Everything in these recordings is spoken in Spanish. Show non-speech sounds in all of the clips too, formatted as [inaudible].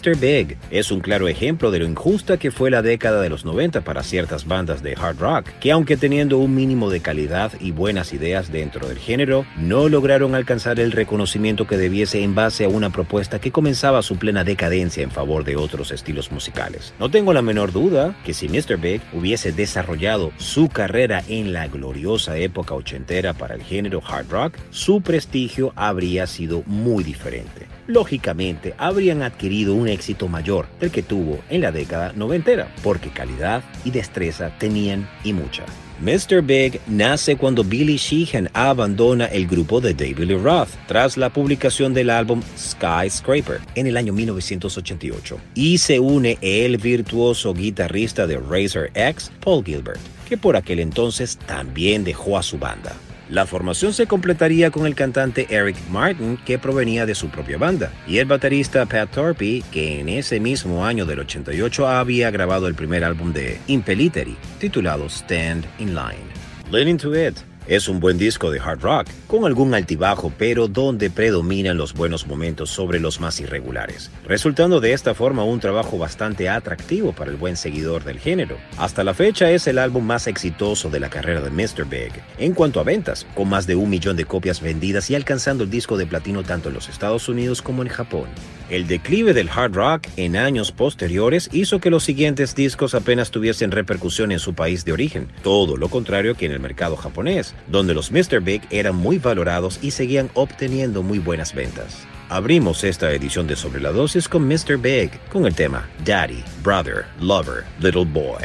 Mr. Big es un claro ejemplo de lo injusta que fue la década de los 90 para ciertas bandas de hard rock, que aunque teniendo un mínimo de calidad y buenas ideas dentro del género, no lograron alcanzar el reconocimiento que debiese en base a una propuesta que comenzaba su plena decadencia en favor de otros estilos musicales. No tengo la menor duda que si Mr. Big hubiese desarrollado su carrera en la gloriosa época ochentera para el género hard rock, su prestigio habría sido muy diferente lógicamente habrían adquirido un éxito mayor del que tuvo en la década noventera, porque calidad y destreza tenían y mucha. Mr. Big nace cuando Billy Sheehan abandona el grupo de David Lee Roth tras la publicación del álbum Skyscraper en el año 1988 y se une el virtuoso guitarrista de Razor X, Paul Gilbert, que por aquel entonces también dejó a su banda. La formación se completaría con el cantante Eric Martin, que provenía de su propia banda, y el baterista Pat Torpy, que en ese mismo año del 88 había grabado el primer álbum de Impeliteri, titulado Stand in Line. Es un buen disco de hard rock, con algún altibajo, pero donde predominan los buenos momentos sobre los más irregulares, resultando de esta forma un trabajo bastante atractivo para el buen seguidor del género. Hasta la fecha es el álbum más exitoso de la carrera de Mr. Big en cuanto a ventas, con más de un millón de copias vendidas y alcanzando el disco de platino tanto en los Estados Unidos como en Japón. El declive del hard rock en años posteriores hizo que los siguientes discos apenas tuviesen repercusión en su país de origen, todo lo contrario que en el mercado japonés, donde los Mr. Big eran muy valorados y seguían obteniendo muy buenas ventas. Abrimos esta edición de Sobre la Dosis con Mr. Big, con el tema Daddy, Brother, Lover, Little Boy.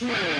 Hmm.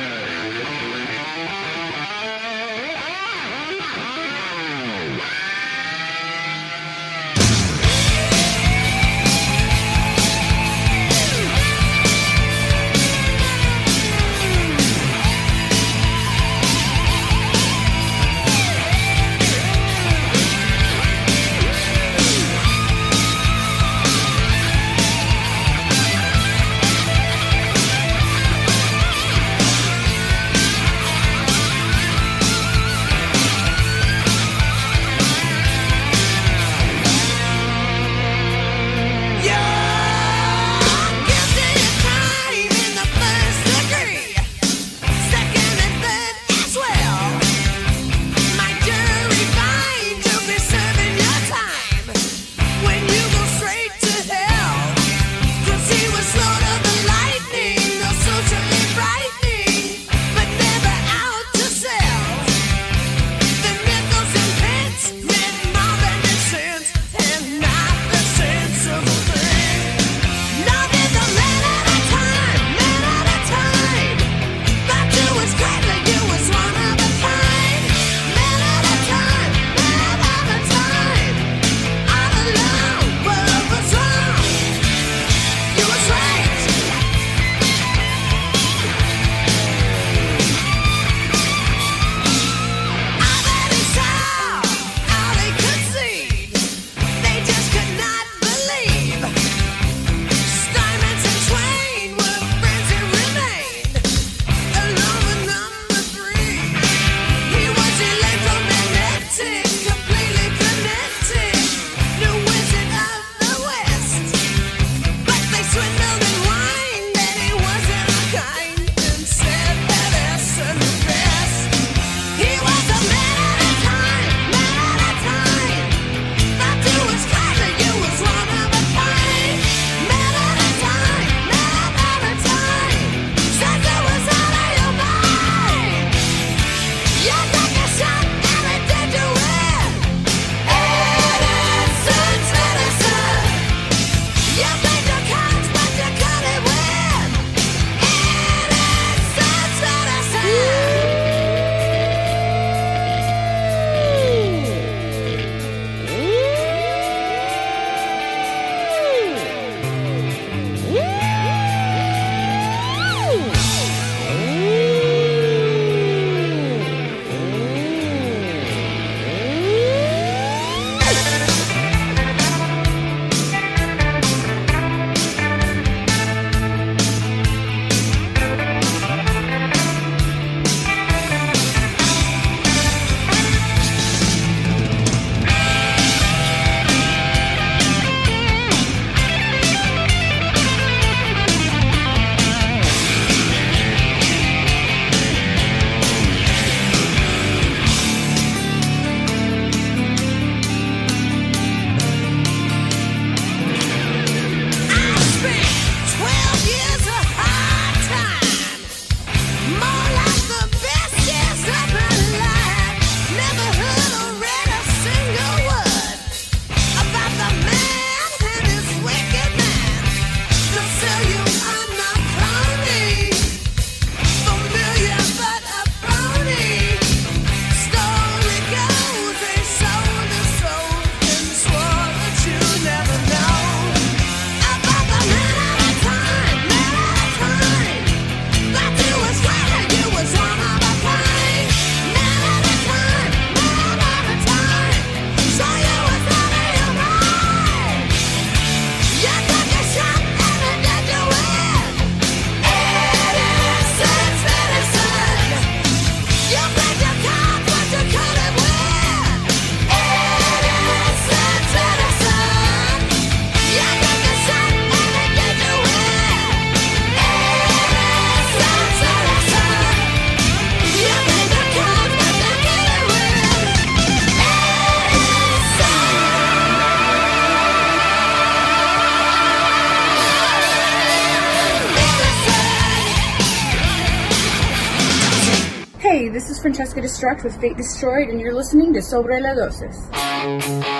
With Fate Destroyed, and you're listening to Sobre la Dosis.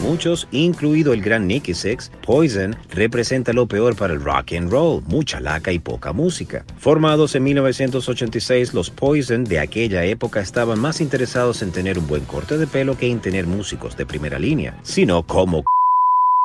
Muchos, incluido el gran Nicky Six, Poison representa lo peor para el rock and roll, mucha laca y poca música. Formados en 1986, los Poison de aquella época estaban más interesados en tener un buen corte de pelo que en tener músicos de primera línea, sino como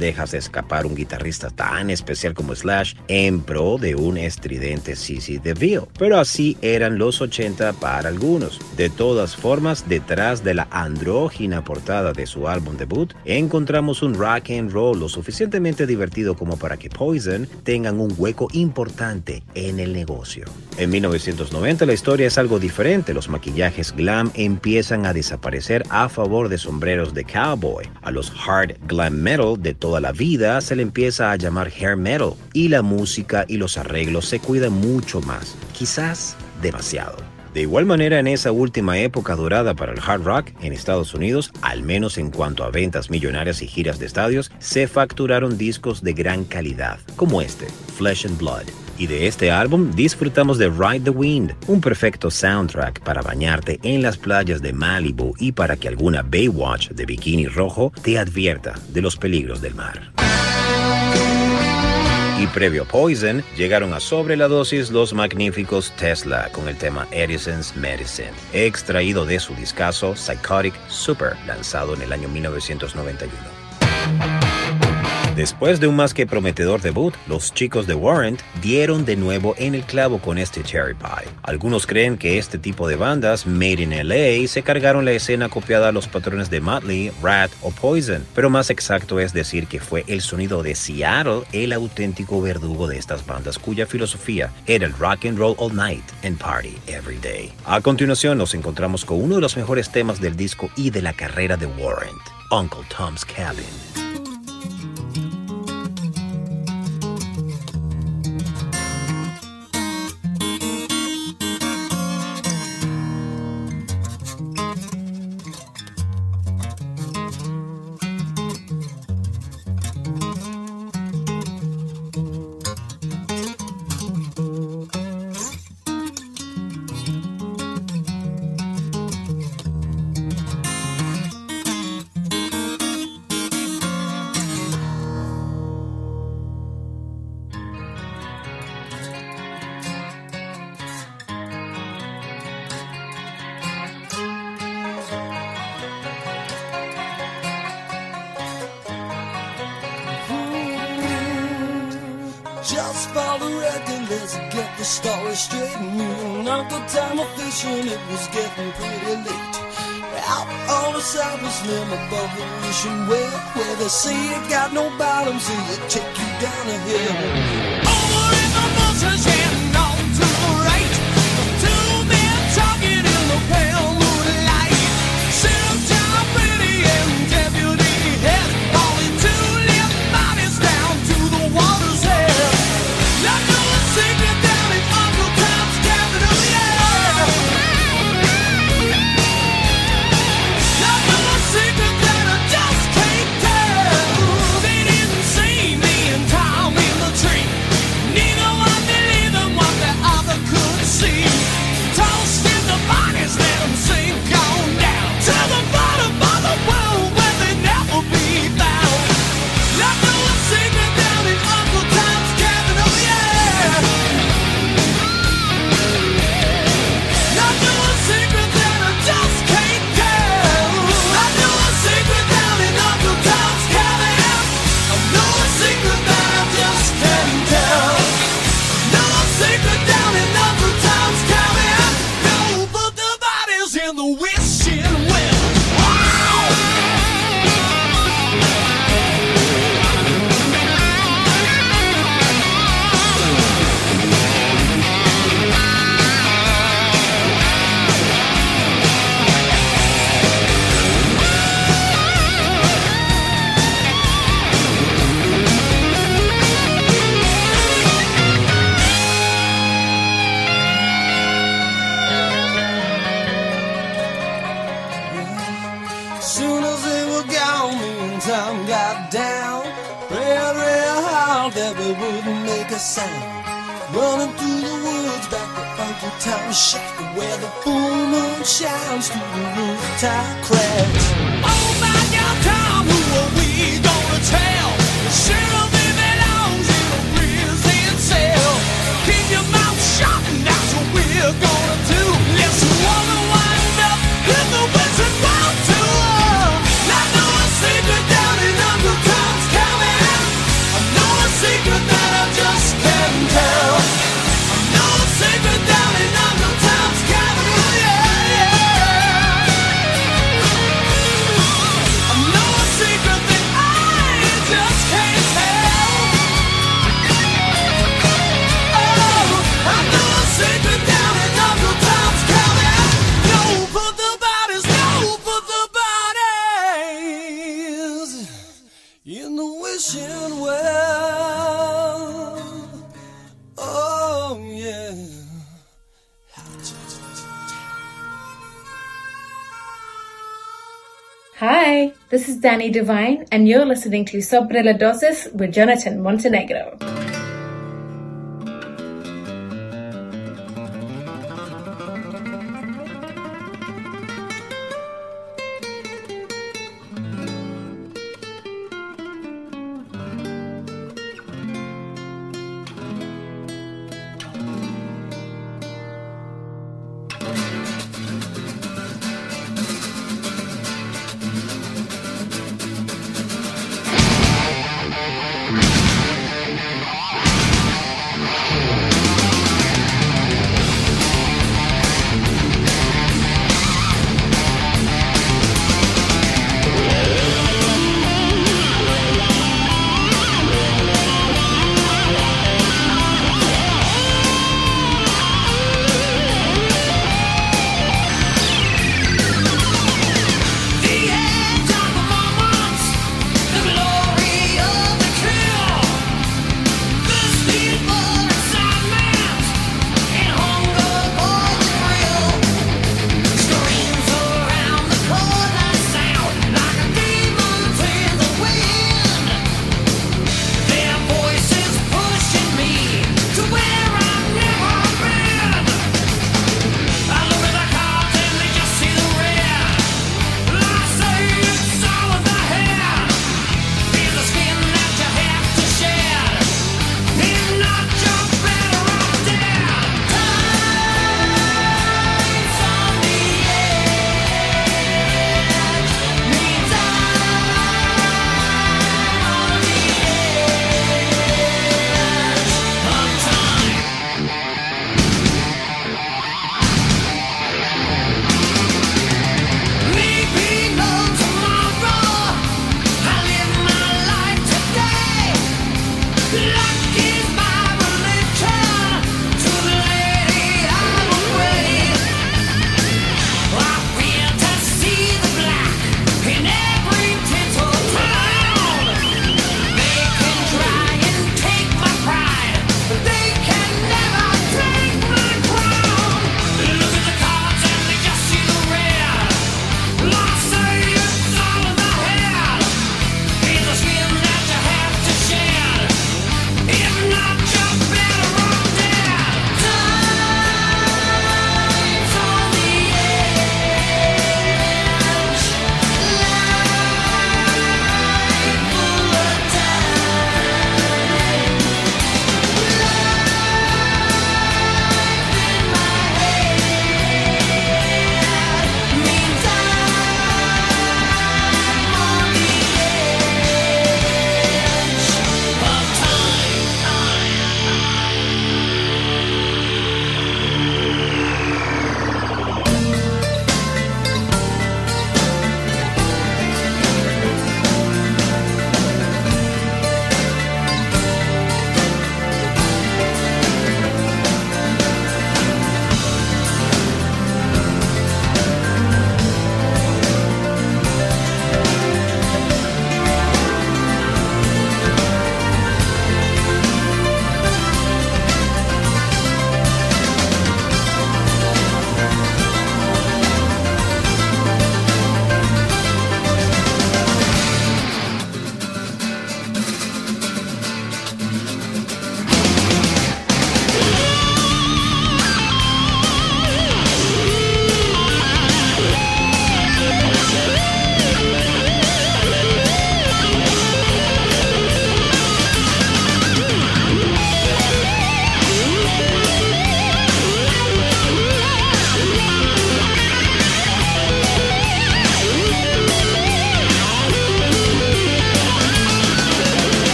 dejas escapar un guitarrista tan especial como Slash en pro de un estridente CC DeVille. Pero así eran los 80 para algunos. De todas formas, detrás de la andrógina portada de su álbum debut, encontramos un rock and roll lo suficientemente divertido como para que Poison tengan un hueco importante en el negocio. En 1990 la historia es algo diferente. Los maquillajes glam empiezan a desaparecer a favor de sombreros de cowboy. A los hard glam metal de toda la vida se le empieza a llamar hair metal y la música y los arreglos se cuidan mucho más, quizás demasiado. De igual manera, en esa última época dorada para el hard rock en Estados Unidos, al menos en cuanto a ventas millonarias y giras de estadios, se facturaron discos de gran calidad, como este, Flesh and Blood. Y de este álbum disfrutamos de Ride the Wind, un perfecto soundtrack para bañarte en las playas de Malibu y para que alguna Baywatch de bikini rojo te advierta de los peligros del mar. Y previo Poison, llegaron a sobre la dosis los magníficos Tesla con el tema Edison's Medicine, extraído de su discazo Psychotic Super, lanzado en el año 1991. Después de un más que prometedor debut, los chicos de Warrant dieron de nuevo en el clavo con este Cherry Pie. Algunos creen que este tipo de bandas, made in LA, se cargaron la escena copiada a los patrones de Motley, Rat o Poison, pero más exacto es decir que fue el sonido de Seattle el auténtico verdugo de estas bandas cuya filosofía era el rock and roll all night and party every day. A continuación nos encontramos con uno de los mejores temas del disco y de la carrera de Warrant, Uncle Tom's Cabin. This is Danny Devine, and you're listening to Sobre la Dosis with Jonathan Montenegro.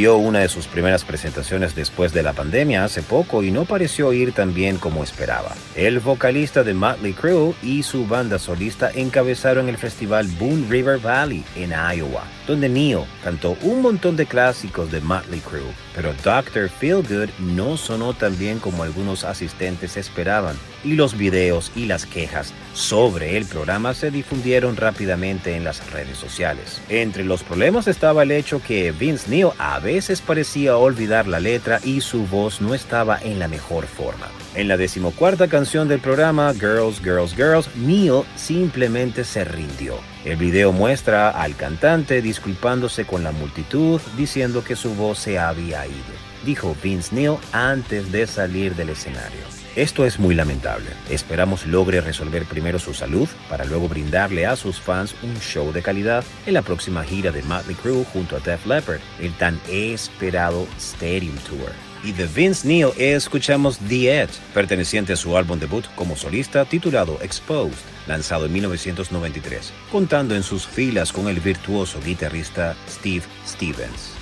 Dio una de sus primeras presentaciones después de la pandemia hace poco y no pareció ir tan bien como esperaba. El vocalista de Motley Crue y su banda solista encabezaron el festival Boone River Valley en Iowa, donde Neil cantó un montón de clásicos de Motley Crue, pero Dr. Feelgood no sonó tan bien como algunos asistentes esperaban y los videos y las quejas sobre el programa se difundieron rápidamente en las redes sociales. Entre los problemas estaba el hecho que Vince Neil a veces parecía olvidar la letra y su voz no estaba en la mejor forma. En la decimocuarta canción del programa, Girls, Girls, Girls, Neil simplemente se rindió. El video muestra al cantante disculpándose con la multitud diciendo que su voz se había ido, dijo Vince Neil antes de salir del escenario. Esto es muy lamentable. Esperamos logre resolver primero su salud para luego brindarle a sus fans un show de calidad en la próxima gira de Motley Crue junto a Def Leppard, el tan esperado Stadium Tour. Y de Vince Neil escuchamos The Edge, perteneciente a su álbum debut como solista titulado Exposed, lanzado en 1993, contando en sus filas con el virtuoso guitarrista Steve Stevens.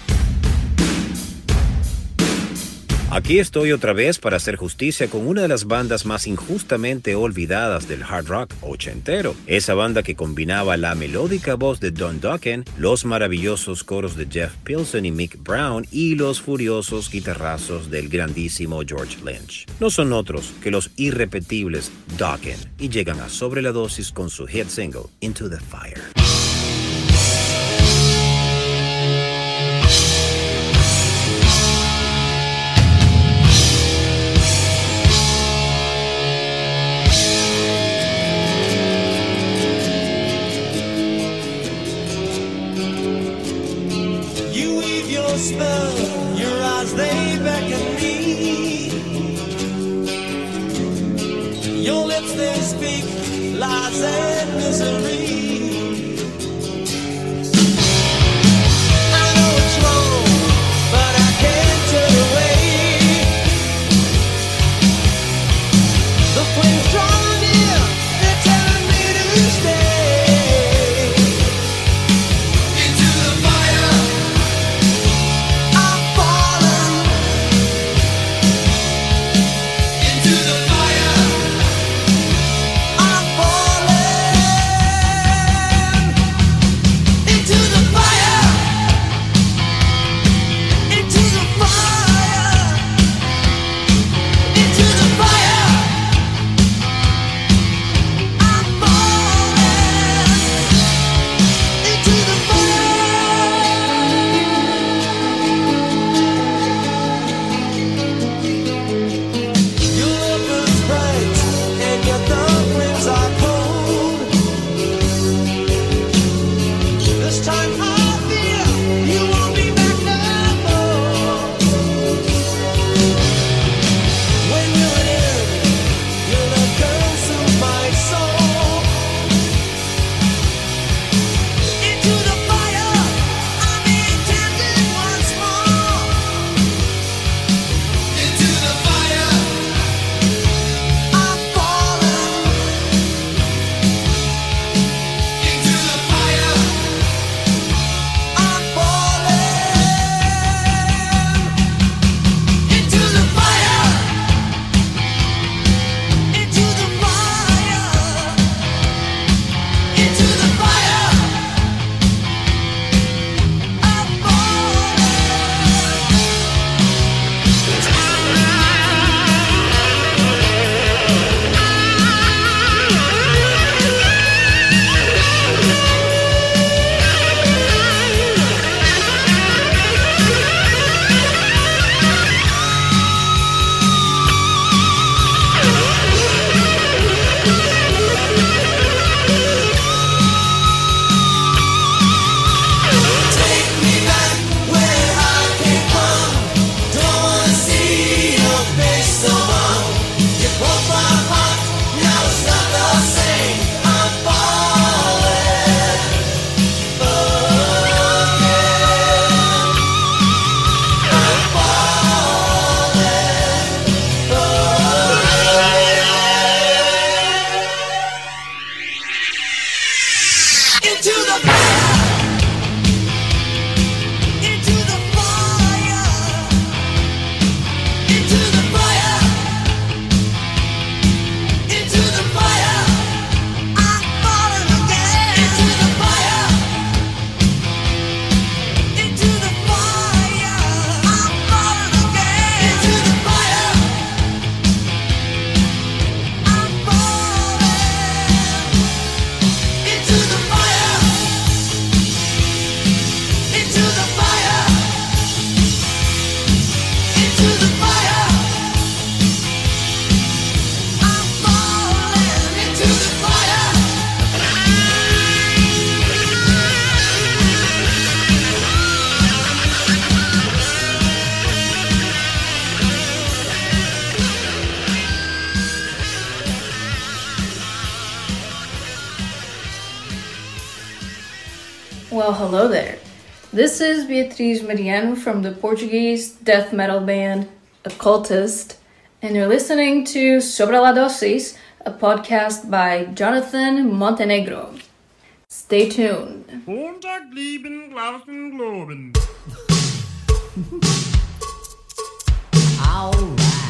Aquí estoy otra vez para hacer justicia con una de las bandas más injustamente olvidadas del hard rock ochentero. Esa banda que combinaba la melódica voz de Don Dokken, los maravillosos coros de Jeff Pilson y Mick Brown y los furiosos guitarrazos del grandísimo George Lynch. No son otros que los irrepetibles Dokken y llegan a sobre la dosis con su hit single Into the Fire. Your lips they speak lies and misery. Beatriz Mariano from the Portuguese death metal band Occultist, and you're listening to Sobre la Dosis, a podcast by Jonathan Montenegro. Stay tuned. [laughs] All right.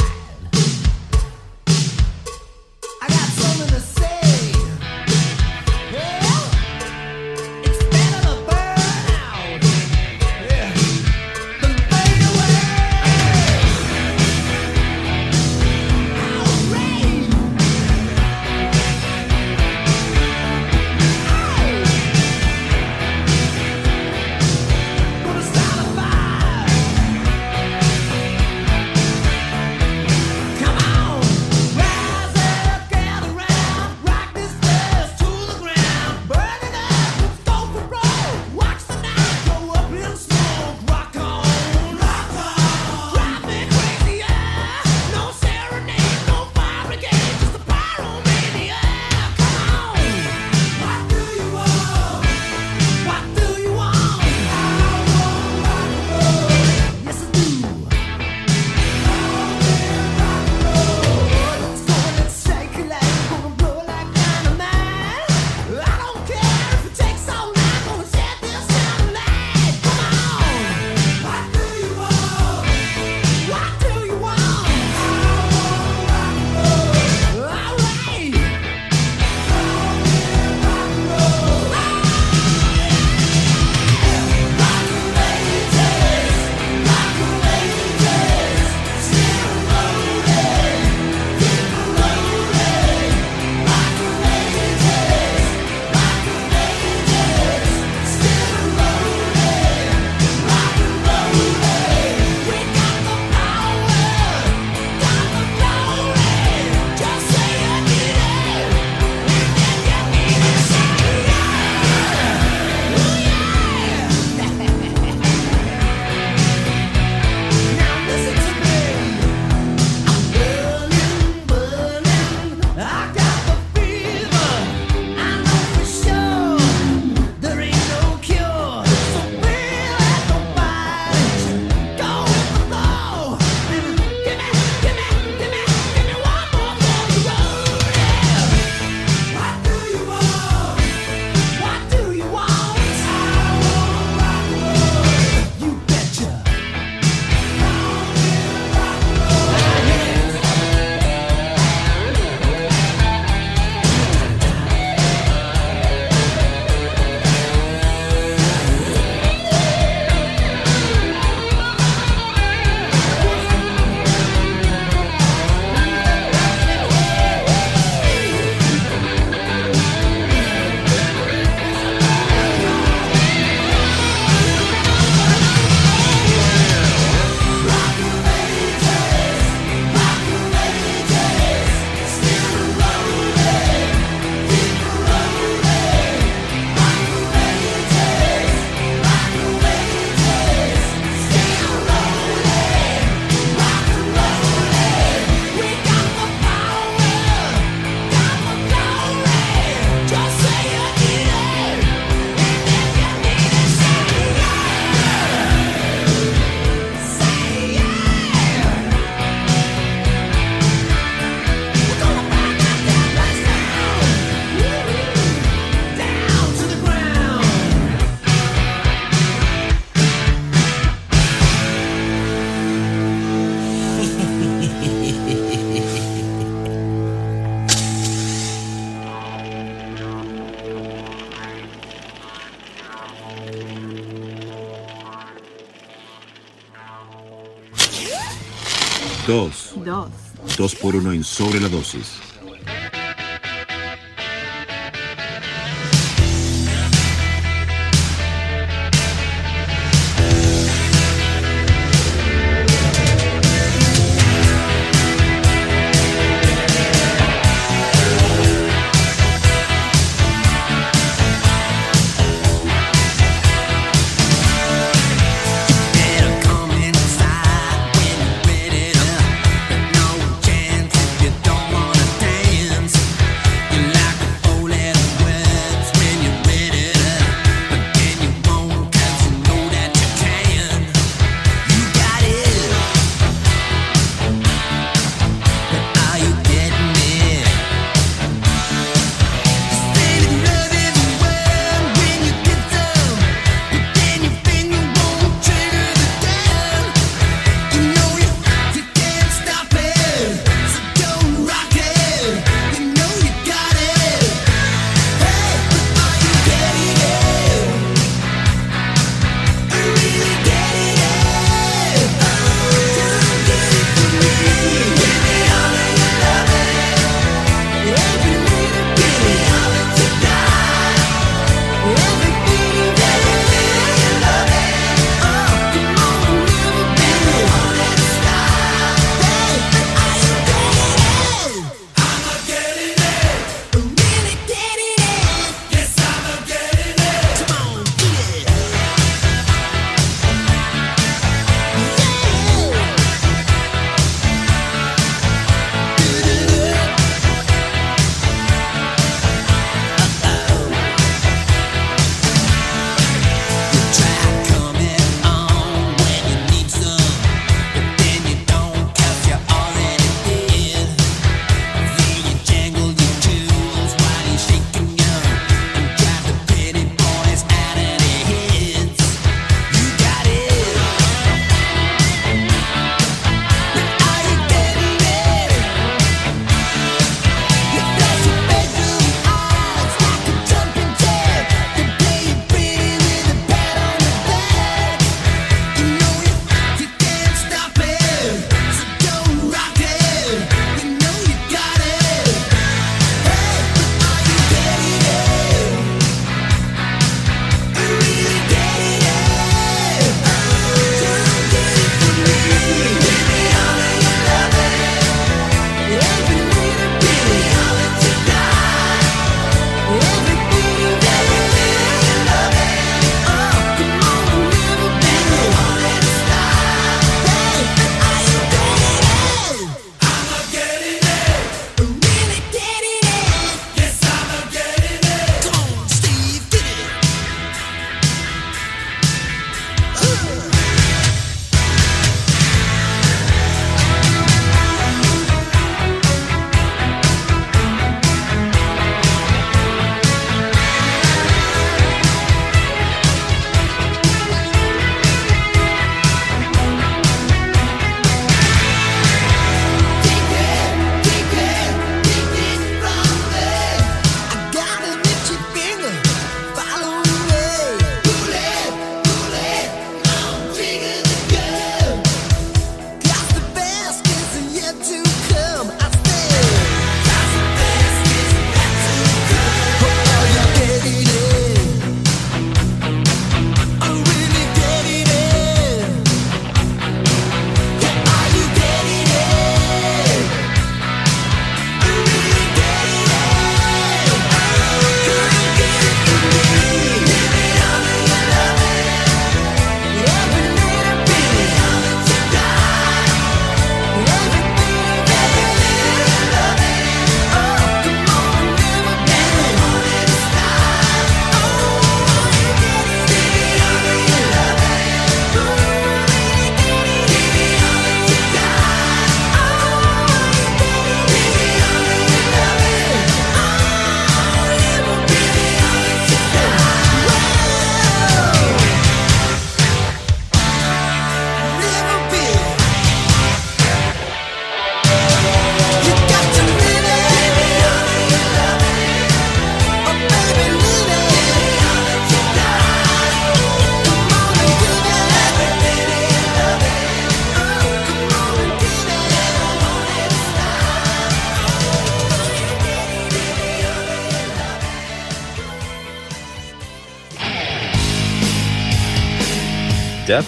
por 1 en Sobre la Dosis.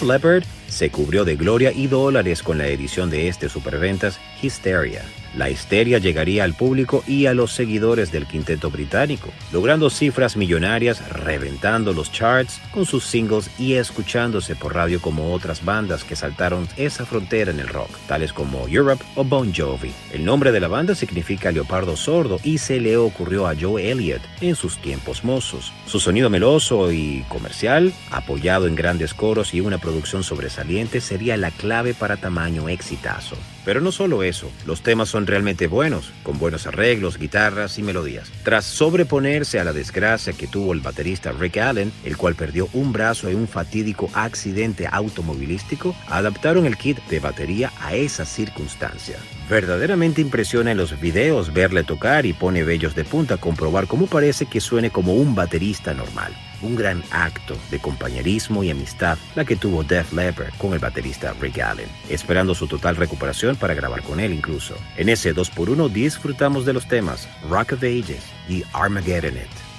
Def Leppard se cubrió de gloria y dólares con la edición de este superventas Hysteria. La histeria llegaría al público y a los seguidores del quinteto británico, logrando cifras millonarias, reventando los charts con sus singles y escuchándose por radio como otras bandas que saltaron esa frontera en el rock, tales como Europe o Bon Jovi. El nombre de la banda significa leopardo sordo y se le ocurrió a Joe Elliott en sus tiempos mozos. Su sonido meloso y comercial, apoyado en grandes coros y una producción sobresaliente, sería la clave para tamaño exitazo. Pero no solo eso, los temas son realmente buenos, con buenos arreglos, guitarras y melodías. Tras sobreponerse a la desgracia que tuvo el baterista Rick Allen, el cual perdió un brazo en un fatídico accidente automovilístico, adaptaron el kit de batería a esa circunstancia. Verdaderamente impresiona en los videos verle tocar y pone vellos de punta comprobar cómo parece que suene como un baterista normal un gran acto de compañerismo y amistad la que tuvo Def Leppard con el baterista Rick Allen, esperando su total recuperación para grabar con él incluso. En ese 2x1 disfrutamos de los temas Rock of Ages y Armageddon It.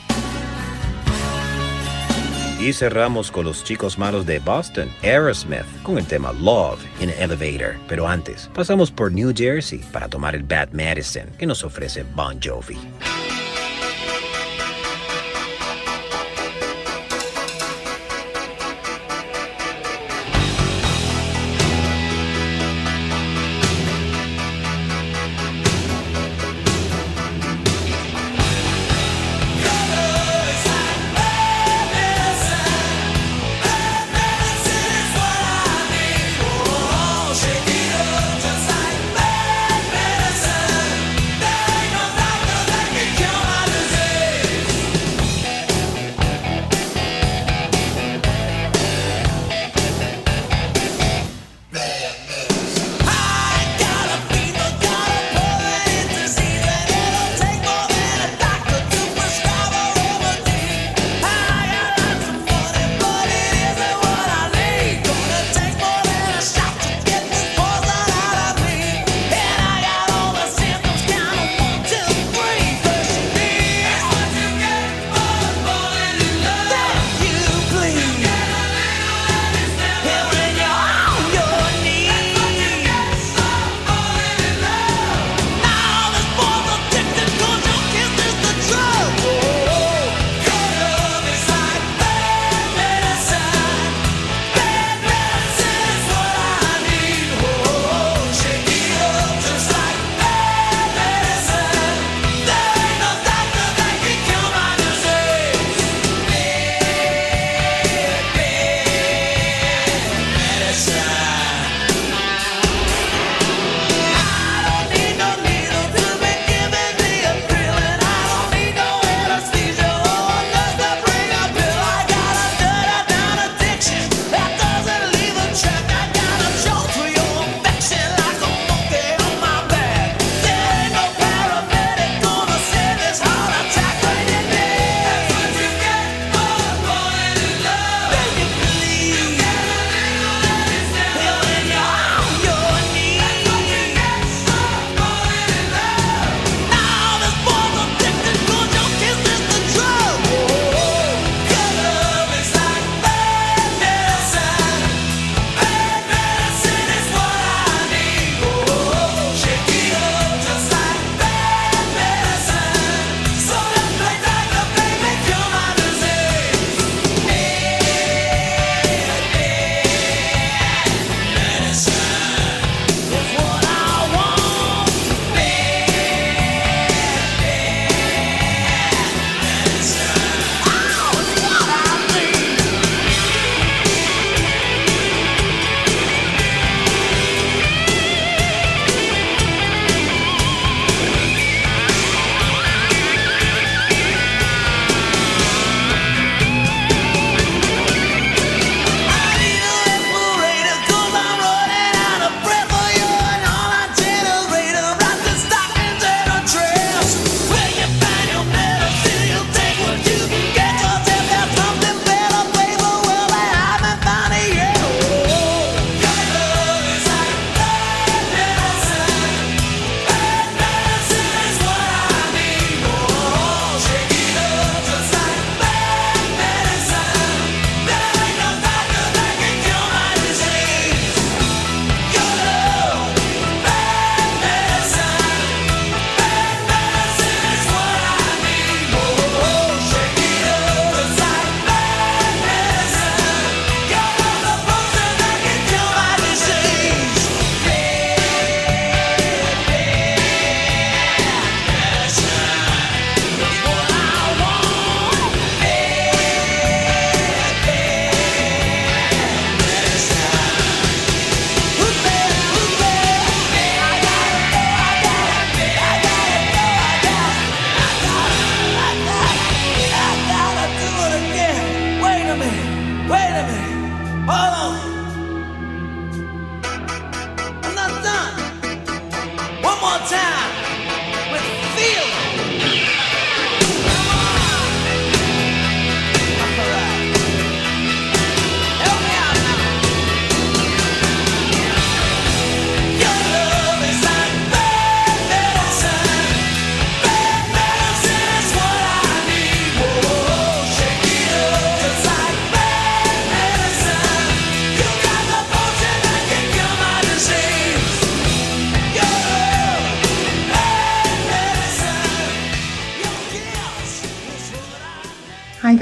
Y cerramos con los chicos malos de Boston, Aerosmith, con el tema Love in an Elevator. Pero antes, pasamos por New Jersey para tomar el Bad Medicine que nos ofrece Bon Jovi.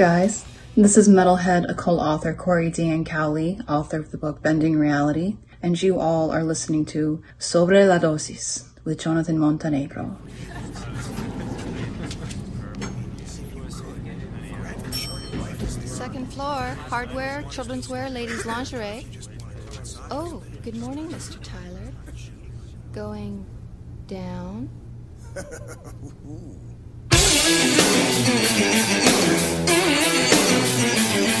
guys. This is metalhead occult author Corey Diane Cowley, author of the book Bending Reality, and you all are listening to Sobre la Dosis with Jonathan Montenegro. Second floor, hardware, children's wear, ladies' lingerie. Oh, good morning, Mr. Tyler. Going down? [laughs] Thank you.